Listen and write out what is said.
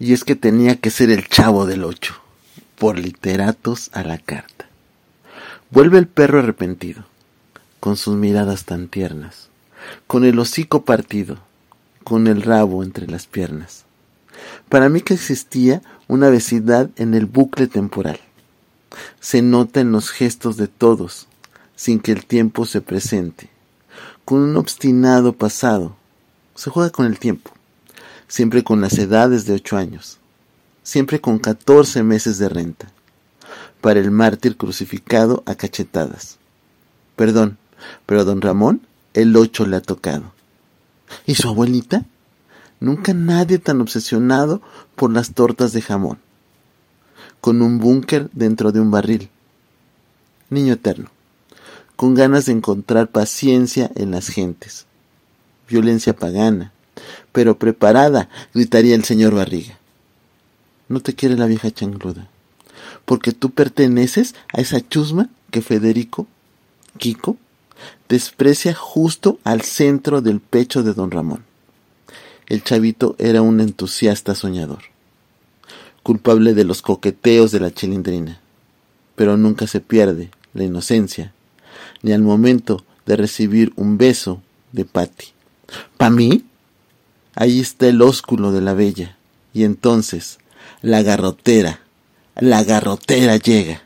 Y es que tenía que ser el chavo del ocho, por literatos a la carta. Vuelve el perro arrepentido, con sus miradas tan tiernas, con el hocico partido, con el rabo entre las piernas. Para mí que existía una vecindad en el bucle temporal. Se nota en los gestos de todos, sin que el tiempo se presente. Con un obstinado pasado, se juega con el tiempo siempre con las edades de ocho años, siempre con catorce meses de renta, para el mártir crucificado a cachetadas. Perdón, pero a don Ramón el ocho le ha tocado. ¿Y su abuelita? Nunca nadie tan obsesionado por las tortas de jamón, con un búnker dentro de un barril. Niño eterno, con ganas de encontrar paciencia en las gentes, violencia pagana, pero preparada, gritaría el señor Barriga. No te quiere la vieja changluda, porque tú perteneces a esa chusma que Federico, Kiko, desprecia justo al centro del pecho de don Ramón. El chavito era un entusiasta soñador, culpable de los coqueteos de la chilindrina, pero nunca se pierde la inocencia, ni al momento de recibir un beso de Patty. ¿Pa mí? Ahí está el ósculo de la bella. Y entonces, la garrotera, la garrotera llega.